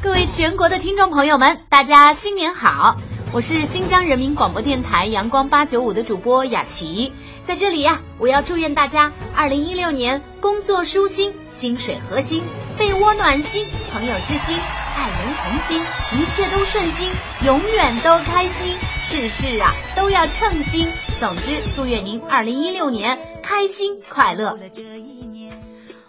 各位全国的听众朋友们，大家新年好！我是新疆人民广播电台阳光八九五的主播雅琪，在这里呀，我要祝愿大家二零一六年工作舒心，薪水合心，被窝暖心，朋友知心，爱人同心，一切都顺心，永远都开心，事事啊都要称心。总之，祝愿您二零一六年开心快乐。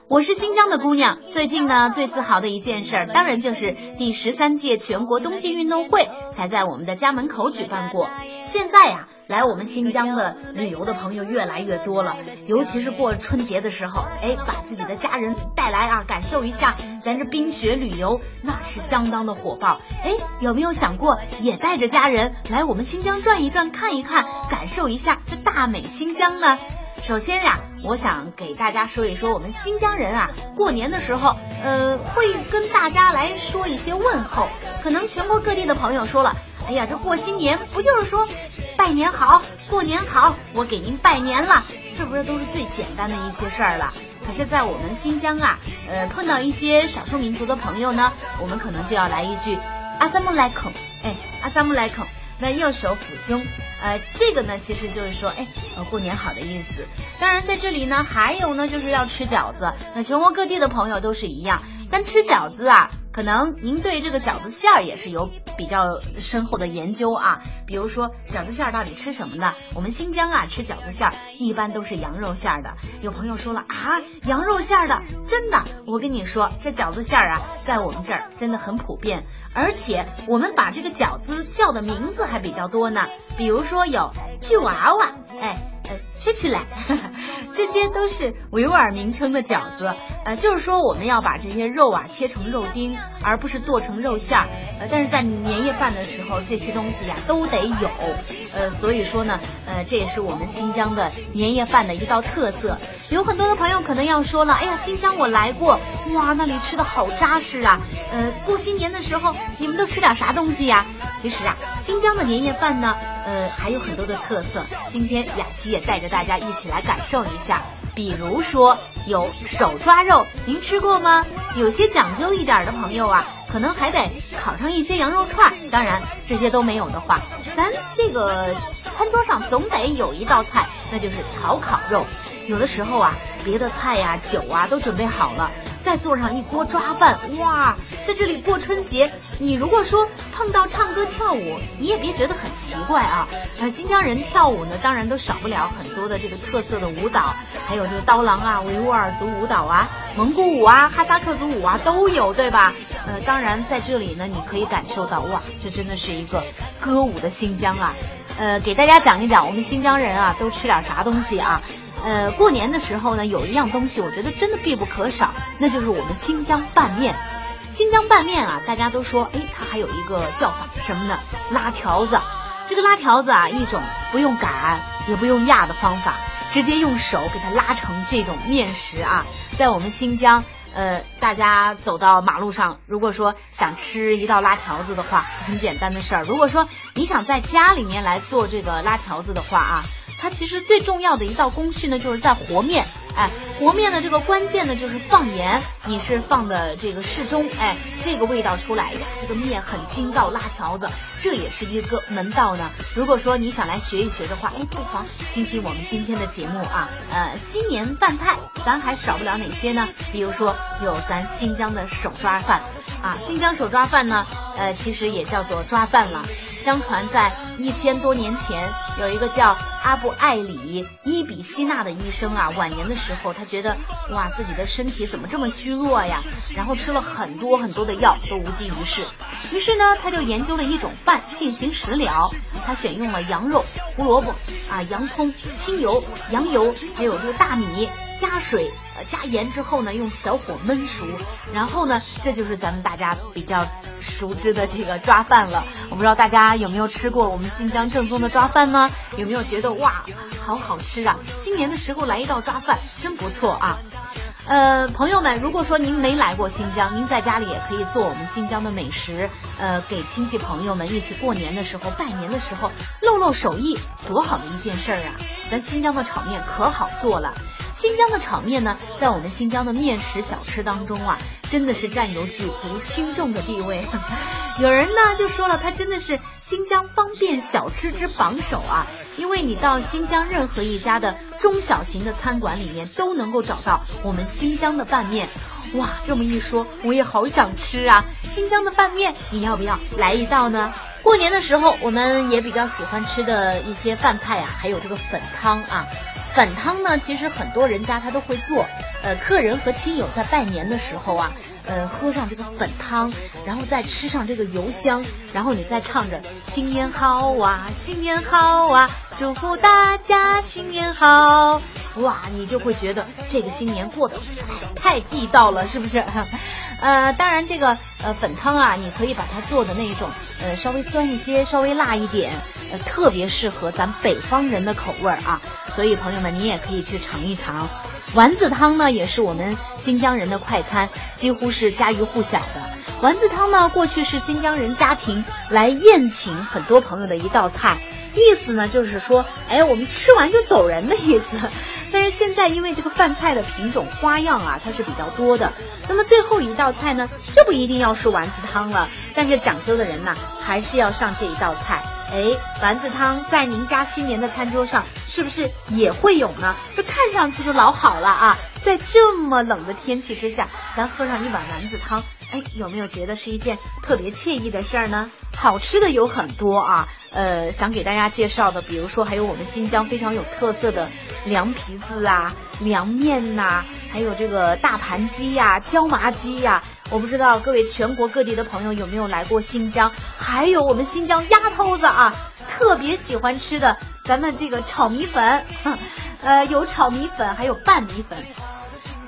我是新疆的姑娘，最近呢最自豪的一件事儿，当然就是第十三届全国冬季运动会才在我们的家门口举办过。现在呀，来我们新疆的旅游的朋友越来越多了，尤其是过春节的时候，哎，把自己的家人带来啊，感受一下咱这冰雪旅游，那是相当的火爆。哎，有没有想过也带着家人来我们新疆转一转、看一看、感受一下这大美新疆呢？首先呀，我想给大家说一说我们新疆人啊，过年的时候，呃，会跟大家来说一些问候。可能全国各地的朋友说了，哎呀，这过新年不就是说拜年好，过年好，我给您拜年了，这不是都是最简单的一些事儿了。可是，在我们新疆啊，呃，碰到一些少数民族的朋友呢，我们可能就要来一句阿萨姆莱孔，哎，阿萨姆莱孔。那右手抚胸，呃，这个呢，其实就是说，哎，过年好的意思。当然，在这里呢，还有呢，就是要吃饺子。那全国各地的朋友都是一样，咱吃饺子啊。可能您对这个饺子馅儿也是有比较深厚的研究啊，比如说饺子馅儿到底吃什么呢？我们新疆啊吃饺子馅儿一般都是羊肉馅儿的。有朋友说了啊，羊肉馅儿的，真的？我跟你说，这饺子馅儿啊，在我们这儿真的很普遍，而且我们把这个饺子叫的名字还比较多呢，比如说有巨娃娃，哎。吃起来，这些都是维吾尔名称的饺子，呃，就是说我们要把这些肉啊切成肉丁，而不是剁成肉馅儿，呃，但是在年夜饭的时候，这些东西呀都得有，呃，所以说呢，呃，这也是我们新疆的年夜饭的一道特色。有很多的朋友可能要说了，哎呀，新疆我来过，哇，那里吃的好扎实啊，呃，过新年的时候你们都吃点啥东西呀？其实啊，新疆的年夜饭呢。呃，还有很多的特色，今天雅琪也带着大家一起来感受一下。比如说有手抓肉，您吃过吗？有些讲究一点的朋友啊，可能还得烤上一些羊肉串。当然这些都没有的话，咱这个餐桌上总得有一道菜，那就是炒烤肉。有的时候啊，别的菜呀、酒啊都准备好了。再做上一锅抓饭，哇，在这里过春节，你如果说碰到唱歌跳舞，你也别觉得很奇怪啊。呃，新疆人跳舞呢，当然都少不了很多的这个特色的舞蹈，还有这个刀郎啊、维吾尔族舞蹈啊、蒙古舞啊、哈萨克族舞啊都有，对吧？呃，当然在这里呢，你可以感受到，哇，这真的是一个歌舞的新疆啊。呃，给大家讲一讲我们新疆人啊都吃点啥东西啊。呃，过年的时候呢，有一样东西，我觉得真的必不可少，那就是我们新疆拌面。新疆拌面啊，大家都说，哎，它还有一个叫法，什么呢？拉条子。这个拉条子啊，一种不用擀也不用压的方法，直接用手给它拉成这种面食啊。在我们新疆，呃，大家走到马路上，如果说想吃一道拉条子的话，很简单的事儿。如果说你想在家里面来做这个拉条子的话啊。它其实最重要的一道工序呢，就是在和面。哎，和面的这个关键呢，就是放盐，你是放的这个适中，哎，这个味道出来呀，这个面很筋道，拉条子，这也是一个门道呢。如果说你想来学一学的话，哎，不妨听听我们今天的节目啊。呃，新年饭菜，咱还少不了哪些呢？比如说有咱新疆的手抓饭啊，新疆手抓饭呢，呃，其实也叫做抓饭了。相传在一千多年前，有一个叫阿布艾里伊比希纳的医生啊，晚年的时之后，他觉得哇，自己的身体怎么这么虚弱呀？然后吃了很多很多的药，都无济于事。于是呢，他就研究了一种饭进行食疗。他选用了羊肉、胡萝卜啊、洋葱、清油、羊油，还有这个大米。加水，加盐之后呢，用小火焖熟，然后呢，这就是咱们大家比较熟知的这个抓饭了。我不知道大家有没有吃过我们新疆正宗的抓饭呢？有没有觉得哇，好好吃啊？新年的时候来一道抓饭，真不错啊。呃，朋友们，如果说您没来过新疆，您在家里也可以做我们新疆的美食，呃，给亲戚朋友们一起过年的时候、拜年的时候露露手艺，多好的一件事儿啊！咱新疆的炒面可好做了。新疆的炒面呢，在我们新疆的面食小吃当中啊，真的是占有举足轻重的地位。有人呢就说了，它真的是新疆方便小吃之榜首啊，因为你到新疆任何一家的中小型的餐馆里面，都能够找到我们新疆的拌面。哇，这么一说，我也好想吃啊！新疆的拌面，你要不要来一道呢？过年的时候，我们也比较喜欢吃的一些饭菜呀，还有这个粉汤啊。粉汤呢，其实很多人家他都会做。呃，客人和亲友在拜年的时候啊，呃，喝上这个粉汤，然后再吃上这个油香，然后你再唱着新年好啊，新年好啊，祝福大家新年好。哇，你就会觉得这个新年过得太地道了，是不是？呃，当然这个呃粉汤啊，你可以把它做的那一种呃稍微酸一些，稍微辣一点，呃特别适合咱北方人的口味啊。所以朋友们，你也可以去尝一尝。丸子汤呢，也是我们新疆人的快餐，几乎是家喻户晓的。丸子汤呢，过去是新疆人家庭来宴请很多朋友的一道菜，意思呢就是说，哎，我们吃完就走人的意思。但是现在因为这个饭菜的品种花样啊，它是比较多的。那么最后一道菜呢，就不一定要是丸子汤了。但是讲究的人呢，还是要上这一道菜。哎，丸子汤在您家新年的餐桌上是不是也会有呢？这看上去就老好了啊！在这么冷的天气之下，咱喝上一碗丸子汤。哎，有没有觉得是一件特别惬意的事儿呢？好吃的有很多啊，呃，想给大家介绍的，比如说还有我们新疆非常有特色的凉皮子啊、凉面呐，还有这个大盘鸡呀、椒麻鸡呀。我不知道各位全国各地的朋友有没有来过新疆？还有我们新疆丫头子啊，特别喜欢吃的咱们这个炒米粉，呃，有炒米粉，还有拌米粉。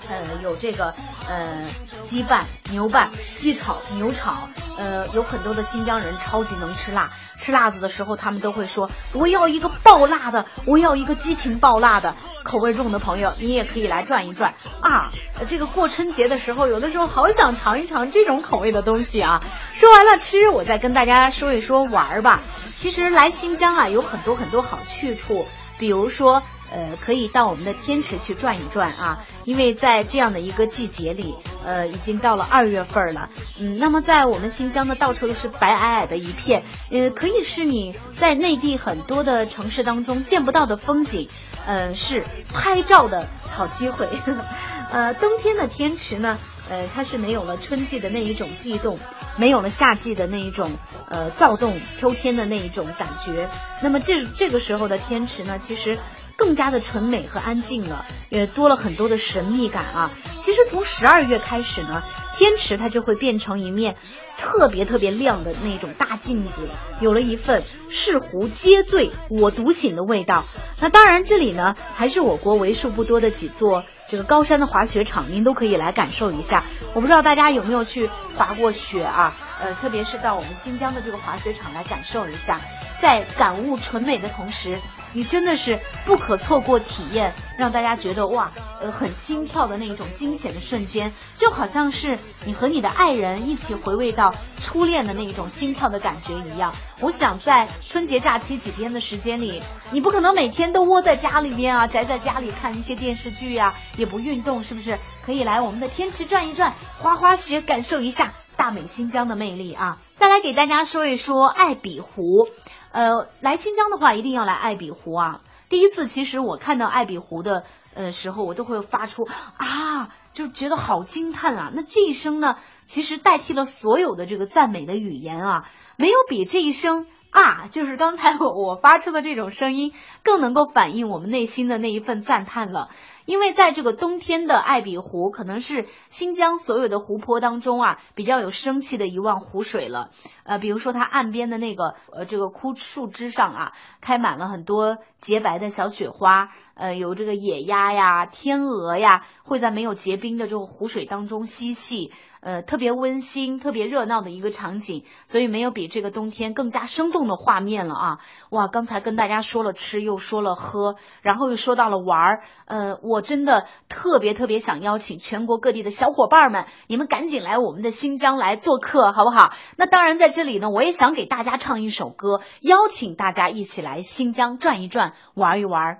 呃，有这个呃鸡拌、牛拌、鸡炒、牛炒，呃，有很多的新疆人超级能吃辣，吃辣子的时候，他们都会说我要一个爆辣的，我要一个激情爆辣的。口味重的朋友，你也可以来转一转啊。这个过春节的时候，有的时候好想尝一尝这种口味的东西啊。说完了吃，我再跟大家说一说玩吧。其实来新疆啊，有很多很多好去处，比如说。呃，可以到我们的天池去转一转啊，因为在这样的一个季节里，呃，已经到了二月份了，嗯，那么在我们新疆的到处都是白皑皑的一片，呃，可以是你在内地很多的城市当中见不到的风景，呃，是拍照的好机会。呃，冬天的天池呢，呃，它是没有了春季的那一种悸动，没有了夏季的那一种呃躁动，秋天的那一种感觉。那么这这个时候的天池呢，其实。更加的纯美和安静了，也多了很多的神秘感啊！其实从十二月开始呢，天池它就会变成一面特别特别亮的那种大镜子，有了一份世壶皆醉我独醒的味道。那当然，这里呢还是我国为数不多的几座这个高山的滑雪场，您都可以来感受一下。我不知道大家有没有去滑过雪啊？呃，特别是到我们新疆的这个滑雪场来感受一下，在感悟纯美的同时。你真的是不可错过体验，让大家觉得哇，呃，很心跳的那一种惊险的瞬间，就好像是你和你的爱人一起回味到初恋的那一种心跳的感觉一样。我想在春节假期几天的时间里，你不可能每天都窝在家里边啊，宅在家里看一些电视剧呀，也不运动，是不是？可以来我们的天池转一转，滑滑雪，感受一下大美新疆的魅力啊！再来给大家说一说爱比湖。呃，来新疆的话，一定要来艾比湖啊！第一次，其实我看到艾比湖的呃时候，我都会发出啊，就觉得好惊叹啊！那这一声呢，其实代替了所有的这个赞美的语言啊，没有比这一声啊，就是刚才我我发出的这种声音，更能够反映我们内心的那一份赞叹了。因为在这个冬天的艾比湖，可能是新疆所有的湖泊当中啊，比较有生气的一望湖水了。呃，比如说它岸边的那个呃这个枯树枝上啊，开满了很多洁白的小雪花。呃，有这个野鸭呀、天鹅呀，会在没有结冰的这个湖水当中嬉戏。呃，特别温馨、特别热闹的一个场景，所以没有比这个冬天更加生动的画面了啊！哇，刚才跟大家说了吃，又说了喝，然后又说到了玩儿，呃，我真的特别特别想邀请全国各地的小伙伴们，你们赶紧来我们的新疆来做客，好不好？那当然，在这里呢，我也想给大家唱一首歌，邀请大家一起来新疆转一转，玩一玩，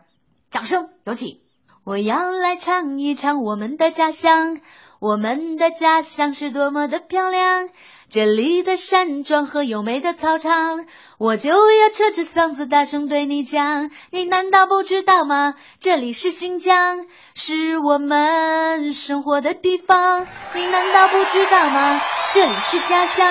掌声有请。我要来唱一唱我们的家乡，我们的家乡是多么的漂亮。这里的山庄和优美的操场，我就要扯着嗓子大声对你讲。你难道不知道吗？这里是新疆，是我们生活的地方。你难道不知道吗？这里是家乡，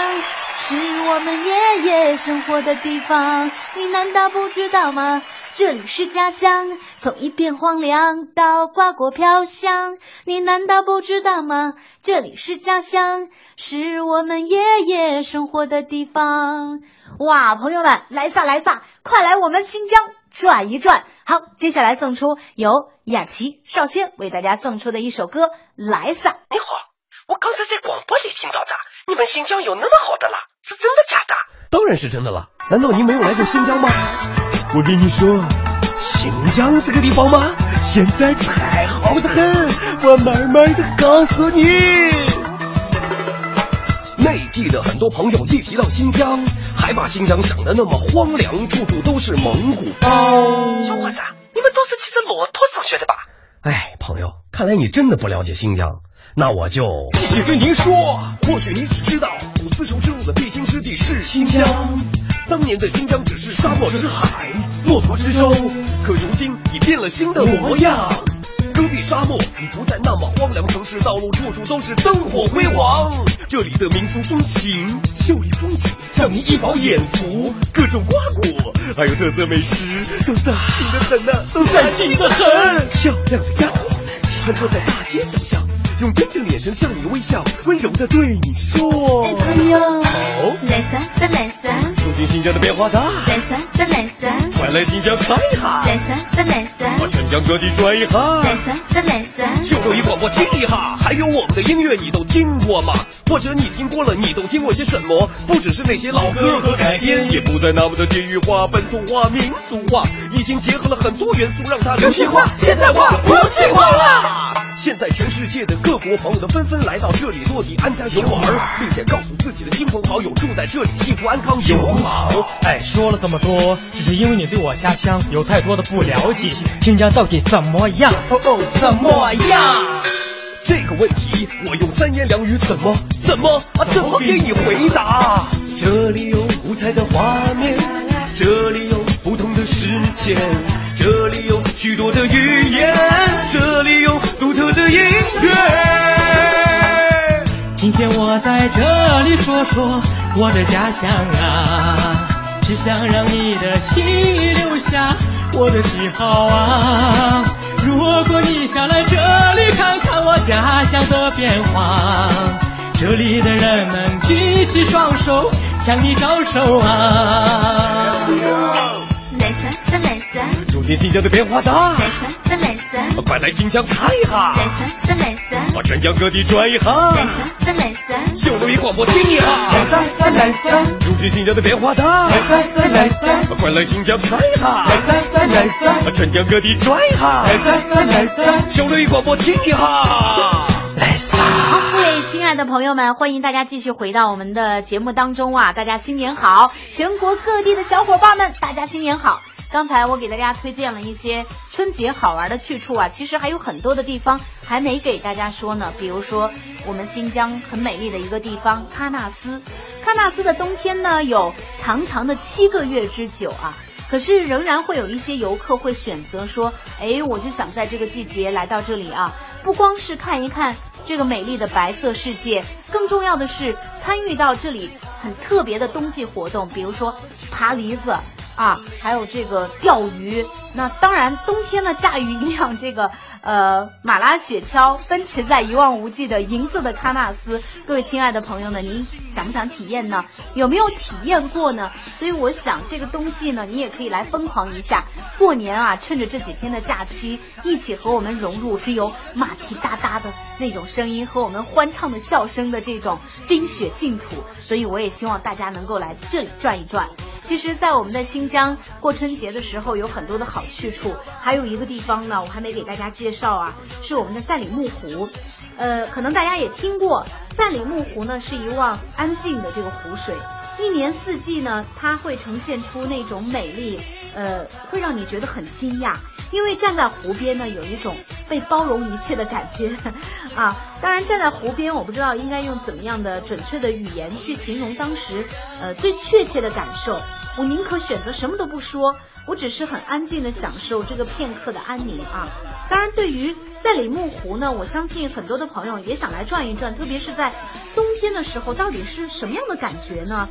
是我们爷爷生活的地方。你难道不知道吗？这里是家乡，从一片荒凉到瓜果飘香，你难道不知道吗？这里是家乡，是我们爷爷生活的地方。哇，朋友们，来撒来撒，快来我们新疆转一转。好，接下来送出由雅琪、少谦为大家送出的一首歌《来撒》。你好，我刚才在广播里听到的，你们新疆有那么好的啦？是真的假的？当然是真的了，难道您没有来过新疆吗？我跟你说，新疆这个地方嘛，现在太好的很，我慢慢的告诉你。内地的很多朋友一提到新疆，还把新疆想的那么荒凉，处处都是蒙古包。小伙子，你们都是骑着骆驼上学的吧？哎，朋友，看来你真的不了解新疆，那我就继续跟您说。或许你只知道，古丝绸之路的必经之地是新疆。当年的新疆只是沙漠之海，骆驼之舟，可如今已变了新的模样。戈壁沙漠已不再那么荒凉，城市道路处处都是灯火辉煌。这里的民族风情、秀丽风景，让你一饱眼福。各种瓜果，还有特色美食，都在近的很呢，都在近的很。漂亮的家伙穿梭在大街小巷。用真正眼神向你微笑，温柔的对你说：“朋友，来三三来三，新疆的变化大，来三三来三，快来新疆看一下，来三三来三，把全疆各地转一下，来三三来三，就六一广播听一下，还有我们的音乐你都听过吗？或者你听过了，你都听过些什么？不只是那些老歌和改编，也不再那么的地域化、本土化、民族化，已经结合了很多元素，让它流行化、现代化、国际化了。现在全世界的各国朋友都纷纷来到这里落地安家游玩，并且告诉自己的亲朋好友住在这里幸福安康有好。哎，说了这么多，只是因为你对我家乡有太多的不了解。新疆到底怎么样？哦哦，怎么样？这个问题我用三言两语怎么怎么啊怎么给你回答？这里有五彩的画面，这里有不同的世界，这里有许多的语言，这里有的音乐。今天我在这里说说我的家乡啊，只想让你的心里留下我的记号啊。如果你想来这里看看我家乡的变化，这里的人们举起双手向你招手啊。来三三来三，如今新疆的变化大，来三三来三，快来新疆看一下，来三三来三，把全疆各地转一下，来三三来三，九六一广播听一下，来三三来三，如今新疆的变化大，来三三来三，快来新疆看一下，来三三来三，把全疆各地转一下，来三三来三，九六一广播听一下，来撒。各位亲爱的朋友们，欢迎大家继续回到我们的节目当中啊！大家新年好，全国各地的小伙伴们，大家新年好。刚才我给大家推荐了一些春节好玩的去处啊，其实还有很多的地方还没给大家说呢。比如说我们新疆很美丽的一个地方喀纳斯，喀纳斯的冬天呢有长长的七个月之久啊。可是仍然会有一些游客会选择说，哎，我就想在这个季节来到这里啊，不光是看一看这个美丽的白色世界，更重要的是参与到这里很特别的冬季活动，比如说爬梨子。啊，还有这个钓鱼，那当然冬天呢，驾驭一辆这个呃马拉雪橇，奔驰在一望无际的银色的喀纳斯，各位亲爱的朋友们，您想不想体验呢？有没有体验过呢？所以我想这个冬季呢，你也可以来疯狂一下，过年啊，趁着这几天的假期，一起和我们融入只有马蹄哒哒的那种声音和我们欢唱的笑声的这种冰雪净土。所以我也希望大家能够来这里转一转。其实，在我们的新疆过春节的时候，有很多的好去处。还有一个地方呢，我还没给大家介绍啊，是我们的赛里木湖。呃，可能大家也听过，赛里木湖呢是一望安静的这个湖水，一年四季呢，它会呈现出那种美丽，呃，会让你觉得很惊讶。因为站在湖边呢，有一种被包容一切的感觉啊。当然，站在湖边，我不知道应该用怎么样的准确的语言去形容当时呃最确切的感受。我宁可选择什么都不说，我只是很安静的享受这个片刻的安宁啊。当然，对于赛里木湖呢，我相信很多的朋友也想来转一转，特别是在冬天的时候，到底是什么样的感觉呢？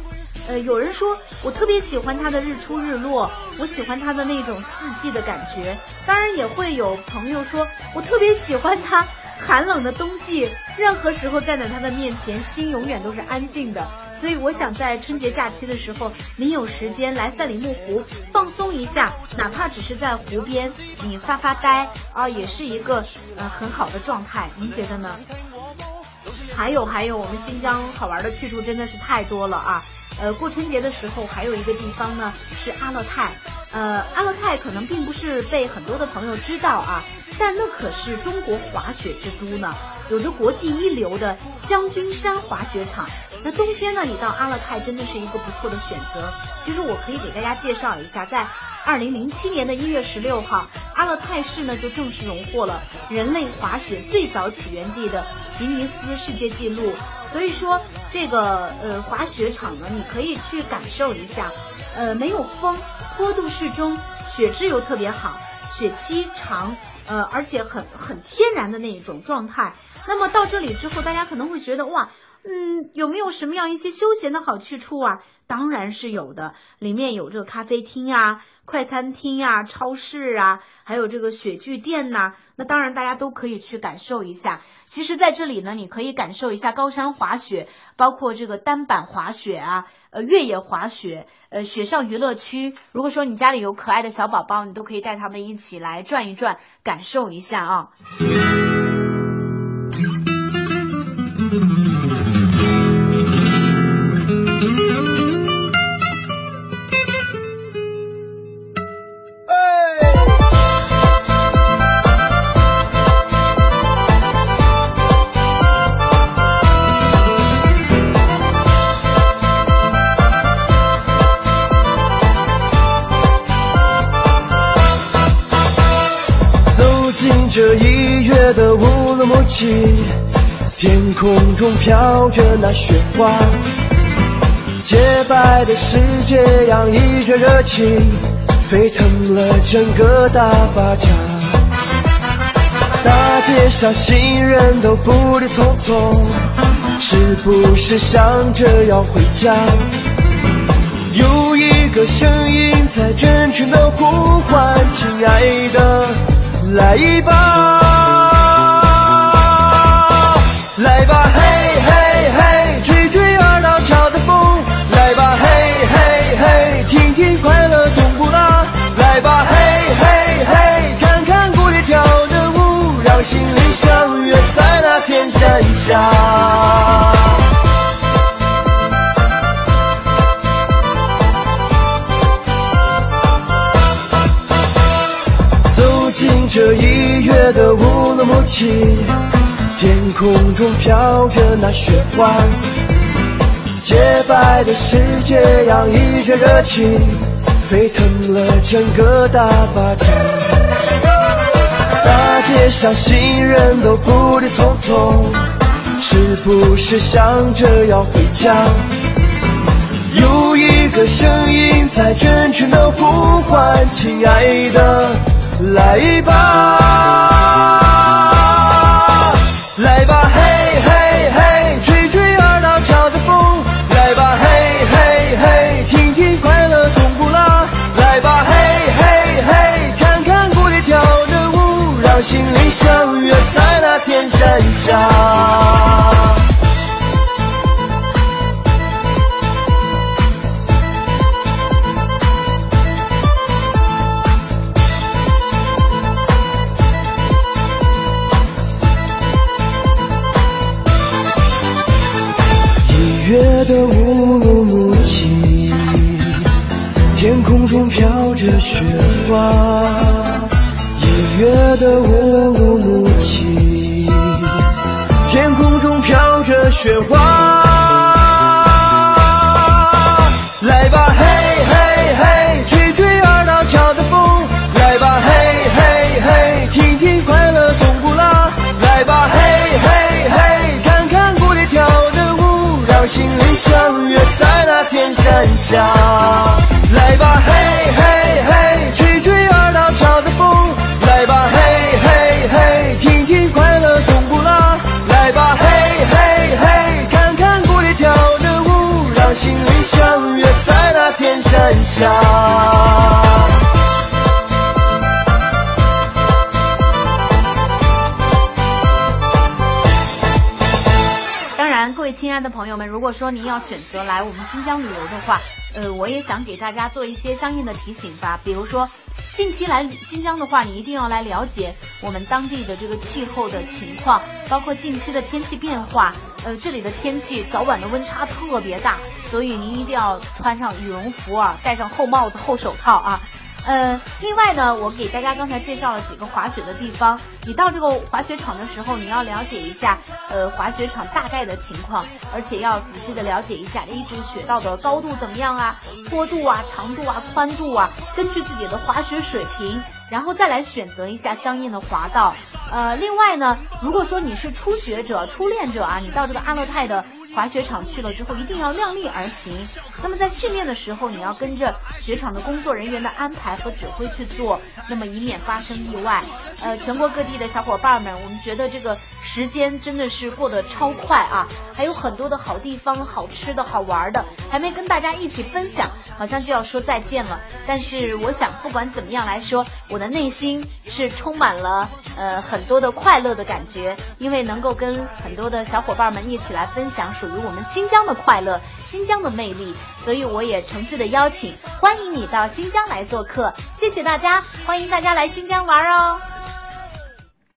呃，有人说我特别喜欢它的日出日落，我喜欢它的那种四季的感觉。当然，也会有朋友说我特别喜欢它寒冷的冬季，任何时候站在它的面前，心永远都是安静的。所以我想在春节假期的时候，您有时间来赛里木湖放松一下，哪怕只是在湖边你发发呆啊，也是一个呃很好的状态。您觉得呢？还有还有，我们新疆好玩的去处真的是太多了啊！呃，过春节的时候还有一个地方呢是阿勒泰，呃，阿勒泰可能并不是被很多的朋友知道啊，但那可是中国滑雪之都呢，有着国际一流的将军山滑雪场。那冬天呢，你到阿勒泰真的是一个不错的选择。其实我可以给大家介绍一下，在二零零七年的一月十六号，阿勒泰市呢就正式荣获了人类滑雪最早起源地的吉尼斯世界纪录。所以说，这个呃滑雪场呢，你可以去感受一下。呃，没有风，坡度适中，雪质又特别好，雪期长，呃，而且很很天然的那一种状态。那么到这里之后，大家可能会觉得哇。嗯，有没有什么样一些休闲的好去处啊？当然是有的，里面有这个咖啡厅啊、快餐厅呀、超市啊，还有这个雪具店呐。那当然大家都可以去感受一下。其实，在这里呢，你可以感受一下高山滑雪，包括这个单板滑雪啊，呃，越野滑雪，呃，雪上娱乐区。如果说你家里有可爱的小宝宝，你都可以带他们一起来转一转，感受一下啊。飘着那雪花，洁白的世界洋溢着热情，沸腾了整个大巴扎。大街上行人都步履匆匆，是不是想着要回家？有一个声音在人群的呼唤，亲爱的，来吧。空中飘着那雪花，洁白的世界洋溢着热情，沸腾了整个大巴扎。大街上行人都步履匆匆，是不是想着要回家？有一个声音在真诚的呼唤，亲爱的，来吧。说您要选择来我们新疆旅游的话，呃，我也想给大家做一些相应的提醒吧。比如说，近期来新疆的话，你一定要来了解我们当地的这个气候的情况，包括近期的天气变化。呃，这里的天气早晚的温差特别大，所以您一定要穿上羽绒服啊，戴上厚帽子、厚手套啊。嗯，另外呢，我给大家刚才介绍了几个滑雪的地方。你到这个滑雪场的时候，你要了解一下，呃，滑雪场大概的情况，而且要仔细的了解一下一直雪道的高度怎么样啊，坡度啊、长度啊、宽度啊，根据自己的滑雪水平，然后再来选择一下相应的滑道。呃，另外呢，如果说你是初学者、初恋者啊，你到这个阿勒泰的滑雪场去了之后，一定要量力而行。那么在训练的时候，你要跟着雪场的工作人员的安排和指挥去做，那么以免发生意外。呃，全国各地的小伙伴们，我们觉得这个时间真的是过得超快啊，还有很多的好地方、好吃的好玩的，还没跟大家一起分享，好像就要说再见了。但是我想，不管怎么样来说，我的内心是充满了呃很多的快乐的感觉，因为能够跟很多的小伙伴们一起来分享属于我们新疆的快乐、新疆的魅力，所以我也诚挚的邀请，欢迎你到新疆来做客，谢谢大家，欢迎大家来新疆玩哦。